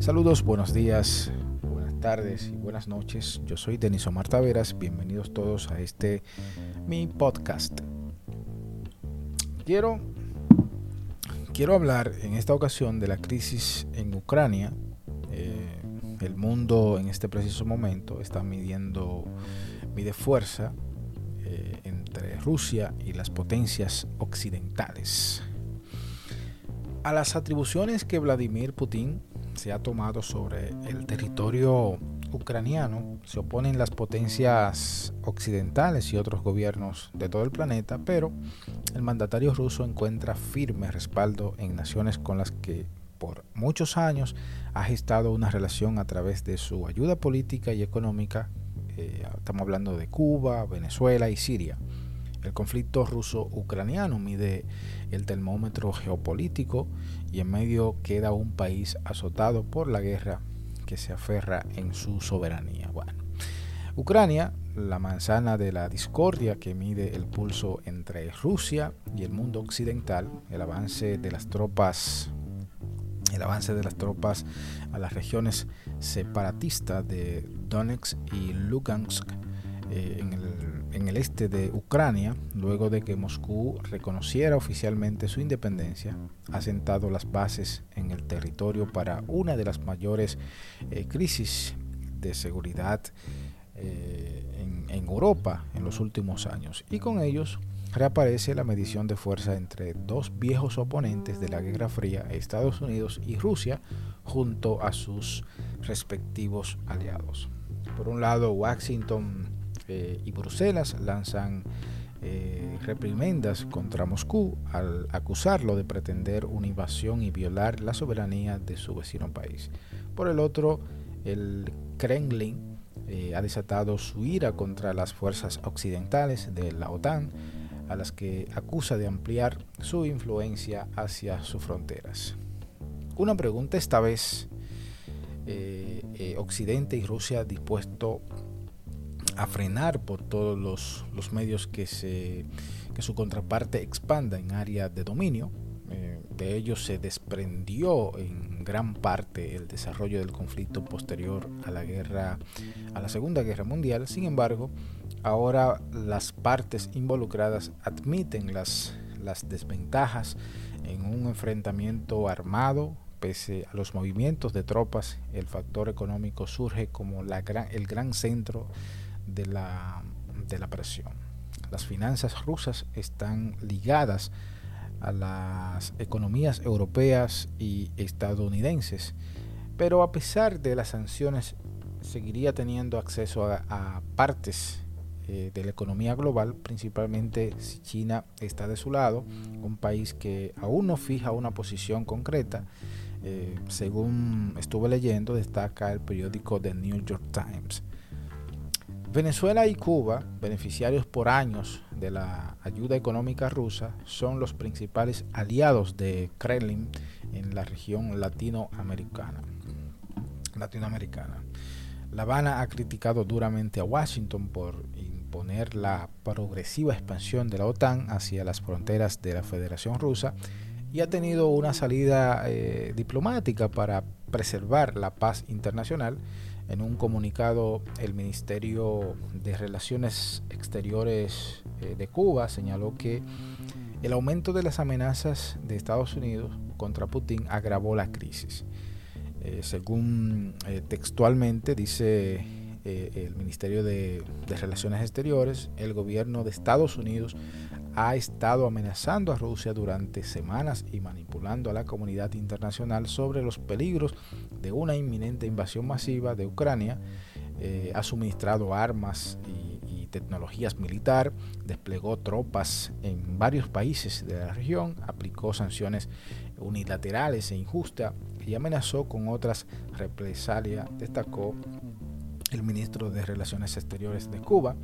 Saludos, buenos días, buenas tardes y buenas noches. Yo soy Denis Omar Taveras. Bienvenidos todos a este mi podcast. Quiero quiero hablar en esta ocasión de la crisis en Ucrania. Eh, el mundo en este preciso momento está midiendo mide fuerza eh, entre Rusia y las potencias occidentales. A las atribuciones que Vladimir Putin se ha tomado sobre el territorio ucraniano se oponen las potencias occidentales y otros gobiernos de todo el planeta, pero el mandatario ruso encuentra firme respaldo en naciones con las que por muchos años ha gestado una relación a través de su ayuda política y económica. Eh, estamos hablando de Cuba, Venezuela y Siria. El conflicto ruso-ucraniano mide el termómetro geopolítico y en medio queda un país azotado por la guerra que se aferra en su soberanía. Bueno, Ucrania, la manzana de la discordia que mide el pulso entre Rusia y el mundo occidental, el avance de las tropas el avance de las tropas a las regiones separatistas de Donetsk y Lugansk eh, en, el, este de Ucrania, luego de que Moscú reconociera oficialmente su independencia, ha sentado las bases en el territorio para una de las mayores eh, crisis de seguridad eh, en, en Europa en los últimos años. Y con ellos reaparece la medición de fuerza entre dos viejos oponentes de la Guerra Fría, Estados Unidos y Rusia, junto a sus respectivos aliados. Por un lado, Washington eh, y Bruselas lanzan eh, reprimendas contra Moscú al acusarlo de pretender una invasión y violar la soberanía de su vecino país. Por el otro, el Kremlin eh, ha desatado su ira contra las fuerzas occidentales de la OTAN, a las que acusa de ampliar su influencia hacia sus fronteras. Una pregunta esta vez, Occidente y Rusia dispuesto a frenar por todos los, los medios que, se, que su contraparte expanda en área de dominio. Eh, de ello se desprendió en gran parte el desarrollo del conflicto posterior a la guerra, a la Segunda Guerra Mundial. Sin embargo, ahora las partes involucradas admiten las, las desventajas en un enfrentamiento armado pese a los movimientos de tropas, el factor económico surge como la gran, el gran centro de la, de la presión. Las finanzas rusas están ligadas a las economías europeas y estadounidenses, pero a pesar de las sanciones seguiría teniendo acceso a, partes eh, de la economía global, principalmente si China está de su lado, un país que aún no fija una posición concreta. Eh, según estuve leyendo, destaca el periódico The New York Times. Venezuela y Cuba, beneficiarios por años de la ayuda económica rusa, son los principales aliados de Kremlin en la región latinoamericana. latinoamericana. La Habana ha criticado duramente a Washington por imponer la progresiva expansión de la OTAN hacia las fronteras de la Federación Rusa y ha tenido una salida eh, diplomática para preservar la paz internacional en un comunicado, el Ministerio de Relaciones Exteriores eh, de Cuba señaló que el aumento de las amenazas de Estados Unidos contra Putin agravó la crisis. Eh, según textualmente dice el Ministerio de Relaciones Exteriores, el gobierno de Estados Unidos ha estado amenazando a Rusia durante semanas y manipulando a la comunidad internacional sobre los peligros de una inminente invasión masiva de Ucrania. Eh, ha suministrado armas y, tecnologías militar, desplegó tropas en varios países de la región, aplicó sanciones unilaterales e injustas y amenazó con otras represalias, destacó el ministro de Relaciones Exteriores de Cuba.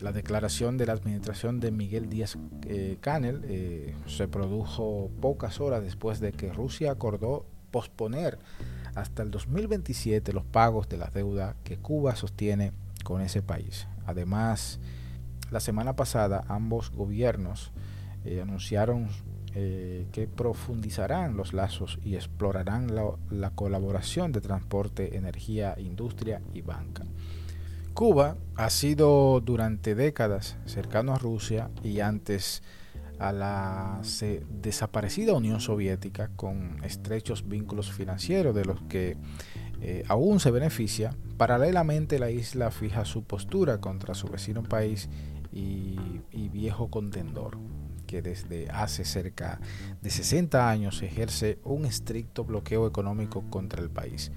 La declaración de la administración de Miguel Díaz eh, Canel eh, se produjo pocas horas después de que Rusia acordó posponer hasta el 2027 los pagos de la deuda que Cuba sostiene con ese país. Además, la semana pasada ambos gobiernos eh, anunciaron eh, que profundizarán los lazos y explorarán la, la colaboración de transporte, energía, industria y banca. Cuba ha sido durante décadas cercano a Rusia y antes a la desaparecida Unión Soviética con estrechos vínculos financieros de los que eh, aún se beneficia. Paralelamente la isla fija su postura contra su vecino país y, viejo contendor que desde hace cerca de 60 años ejerce un estricto bloqueo económico contra el país.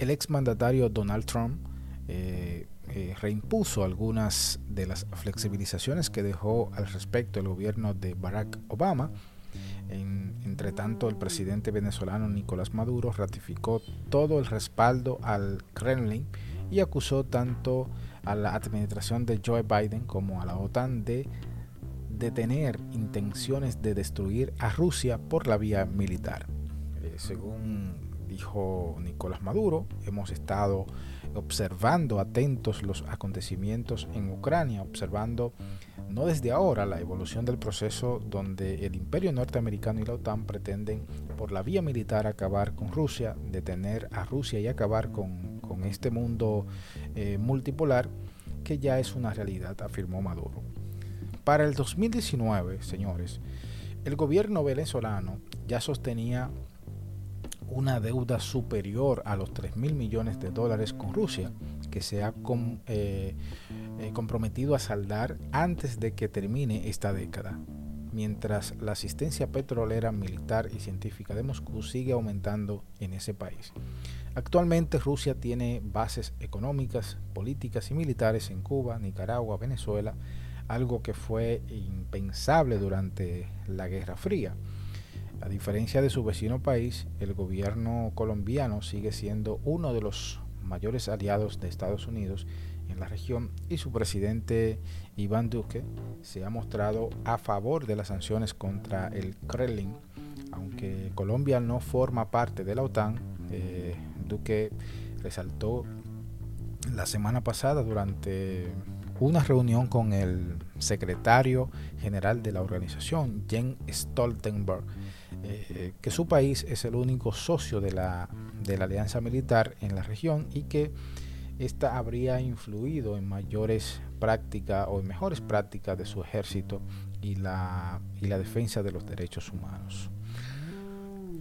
El exmandatario Donald Trump eh, eh, reimpuso algunas de las flexibilizaciones que dejó al respecto el gobierno de Barack Obama. entre tanto, el presidente venezolano Nicolás Maduro ratificó todo el respaldo al Kremlin y acusó tanto a la administración de Joe Biden como a la OTAN de, de tener intenciones de destruir a Rusia por la vía militar. Eh, según dijo Nicolás Maduro, hemos estado observando atentos los acontecimientos en Ucrania, observando no desde ahora la evolución del proceso donde el imperio norteamericano y la OTAN pretenden por la vía militar acabar con Rusia, detener a Rusia y acabar con, este mundo eh, multipolar que ya es una realidad, afirmó Maduro. Para el 2019, señores, el gobierno venezolano ya sostenía una deuda superior a los 3 mil millones de dólares con Rusia, que se ha eh, eh, comprometido a saldar antes de que termine esta década, mientras la asistencia petrolera, militar y científica de Moscú sigue aumentando en ese país. Actualmente Rusia tiene bases económicas, políticas y militares en Cuba, Nicaragua, Venezuela, algo que fue impensable durante la Guerra Fría. A diferencia de su vecino país, el gobierno colombiano sigue siendo uno de los mayores aliados de Estados Unidos en la región y su presidente Iván Duque se ha mostrado a favor de las sanciones contra el Kremlin. Aunque Colombia no forma parte de la OTAN, eh, Duque resaltó la semana pasada durante una reunión con el secretario general de la organización, Jens Stoltenberg, eh, que su país es el único socio de la, de la alianza militar en la región y que esta habría influido en mayores prácticas o mejores prácticas de su ejército y la, y la defensa de los derechos humanos.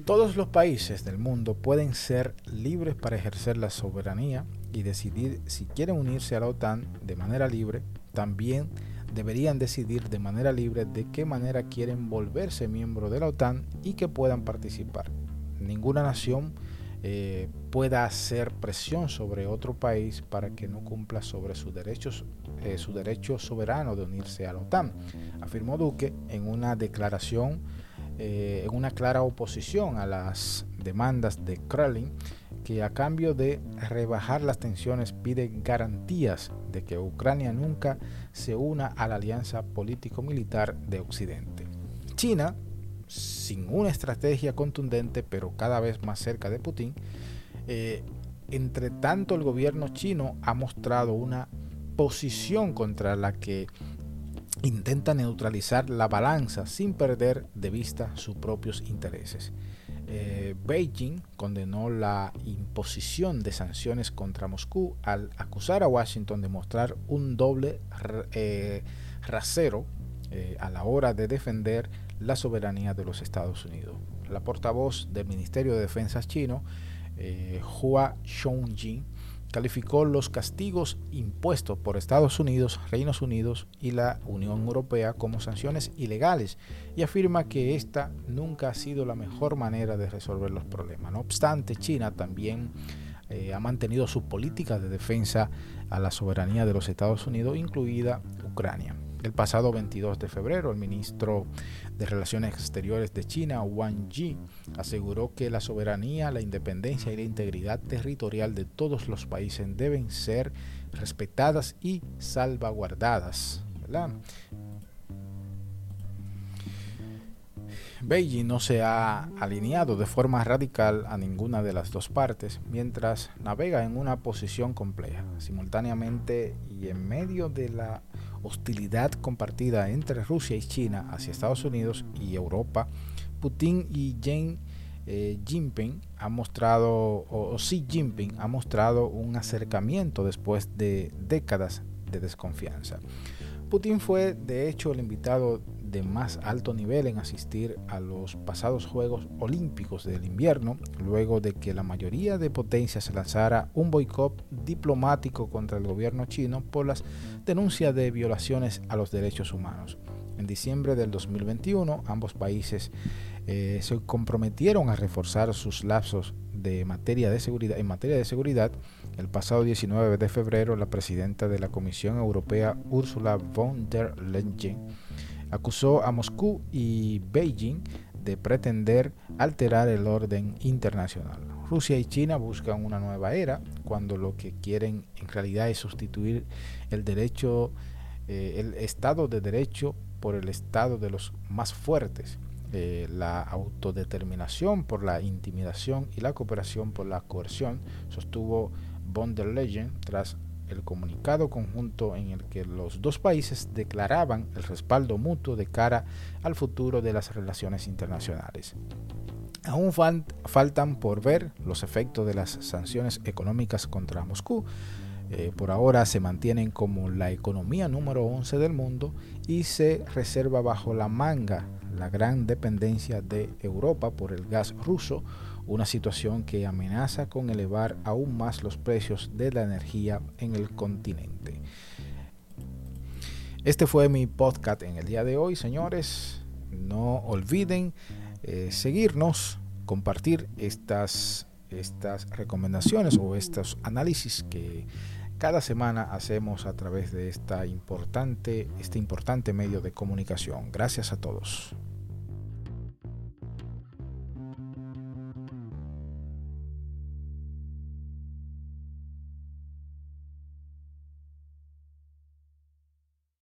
Todos los países del mundo pueden ser libres para ejercer la soberanía y decidir si quieren unirse a la OTAN de manera libre. También deberían decidir de manera libre de qué manera quieren volverse miembro de la OTAN y que puedan participar. Ninguna nación eh, pueda hacer presión sobre otro país para que no cumpla sobre sus derechos, eh, su derecho soberano de unirse a la OTAN, afirmó Duque en una declaración, eh, en una clara oposición a las demandas de Kremlin que a cambio de rebajar las tensiones pide garantías de que Ucrania nunca se una a la alianza político-militar de Occidente. China, sin una estrategia contundente, pero cada vez más cerca de Putin, eh, entre tanto el gobierno chino ha mostrado una posición contra la que intenta neutralizar la balanza sin perder de vista sus propios intereses. Eh, Beijing condenó la imposición de sanciones contra Moscú al acusar a Washington de mostrar un doble eh, rasero eh, a la hora de defender la soberanía de los Estados Unidos. La portavoz del Ministerio de Defensa chino, Hua Xiongji, calificó los castigos impuestos por Estados Unidos, Reinos Unidos y la Unión Europea como sanciones ilegales y afirma que esta nunca ha sido la mejor manera de resolver los problemas. No obstante, China también eh, ha mantenido su política de defensa a la soberanía de los Estados Unidos, incluida Ucrania. El pasado 22 de febrero, el ministro de Relaciones Exteriores de China, Wang Yi, aseguró que la soberanía, la independencia y la integridad territorial de todos los países deben ser respetadas y salvaguardadas. Beijing no se ha alineado de forma radical a ninguna de las dos partes, mientras navega en una posición compleja. Simultáneamente y en medio de la hostilidad compartida entre Rusia y China hacia Estados Unidos y Europa, Putin y Xi eh, Jinping ha mostrado, o, Xi Jinping ha mostrado un acercamiento después de décadas de desconfianza. Putin fue de hecho el invitado de más alto nivel en asistir a los pasados Juegos Olímpicos del invierno, luego de que la mayoría de potencias lanzara un boicot diplomático contra el gobierno chino por las denuncias de violaciones a los derechos humanos. En diciembre del 2021, ambos países eh, se comprometieron a reforzar sus lazos de materia de seguridad. En materia de seguridad, el pasado 19 de febrero, la presidenta de la Comisión Europea, Ursula von der Leyen, acusó a Moscú y Beijing de pretender alterar el orden internacional. Rusia y China buscan una nueva era cuando lo que quieren en realidad es sustituir el derecho, eh, el Estado de Derecho por el Estado de los más fuertes, eh, la autodeterminación por la intimidación y la cooperación por la coerción, sostuvo von der Leyen tras el comunicado conjunto en el que los dos países declaraban el respaldo mutuo de cara al futuro de las relaciones internacionales. Aún faltan por ver los efectos de las sanciones económicas contra Moscú. Eh, por ahora se mantienen como la economía número 11 del mundo y se reserva bajo la manga la gran dependencia de Europa por el gas ruso, una situación que amenaza con elevar aún más los precios de la energía en el continente. Este fue mi podcast en el día de hoy, señores. No olviden eh, seguirnos, compartir estas, estas recomendaciones o estos análisis que cada semana hacemos a través de esta importante, este importante medio de comunicación. Gracias a todos.